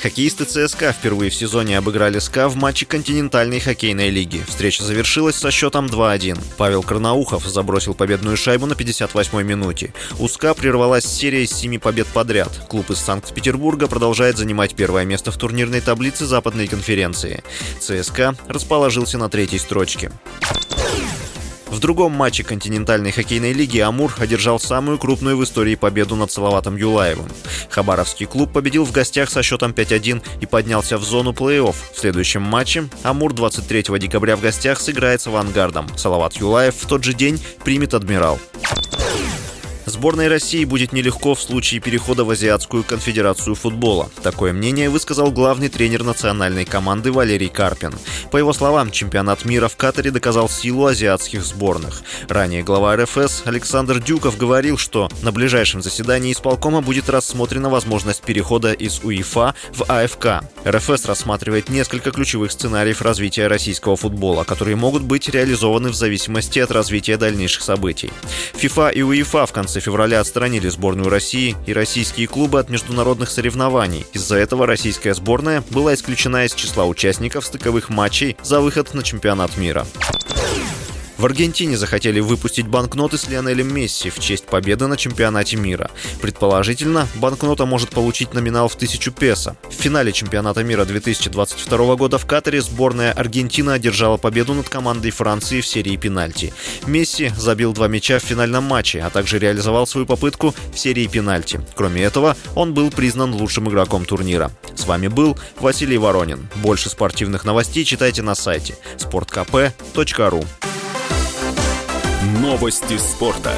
Хоккеисты ЦСКА впервые в сезоне обыграли СКА в матче континентальной хоккейной лиги. Встреча завершилась со счетом 2-1. Павел Карнаухов забросил победную шайбу на 58-й минуте. У СКА прервалась серия из 7 побед подряд. Клуб из Санкт-Петербурга продолжает занимать первое место в турнирной таблице Западной конференции. ЦСКА расположился на третьей строчке. В другом матче континентальной хоккейной лиги Амур одержал самую крупную в истории победу над Салаватом Юлаевым. Хабаровский клуб победил в гостях со счетом 5-1 и поднялся в зону плей-офф. В следующем матче Амур 23 декабря в гостях сыграет с «Авангардом». Салават Юлаев в тот же день примет «Адмирал». Сборной России будет нелегко в случае перехода в Азиатскую конфедерацию футбола. Такое мнение высказал главный тренер национальной команды Валерий Карпин. По его словам, чемпионат мира в Катаре доказал силу азиатских сборных. Ранее глава РФС Александр Дюков говорил, что на ближайшем заседании исполкома будет рассмотрена возможность перехода из УЕФА в АФК. РФС рассматривает несколько ключевых сценариев развития российского футбола, которые могут быть реализованы в зависимости от развития дальнейших событий. ФИФА и УЕФА в конце февраля отстранили сборную России и российские клубы от международных соревнований. Из-за этого российская сборная была исключена из числа участников стыковых матчей за выход на чемпионат мира. В Аргентине захотели выпустить банкноты с Лионелем Месси в честь победы на чемпионате мира. Предположительно, банкнота может получить номинал в 1000 песо. В финале чемпионата мира 2022 года в Катаре сборная Аргентины одержала победу над командой Франции в серии пенальти. Месси забил два мяча в финальном матче, а также реализовал свою попытку в серии пенальти. Кроме этого, он был признан лучшим игроком турнира. С вами был Василий Воронин. Больше спортивных новостей читайте на сайте sportkp.ru Новости спорта.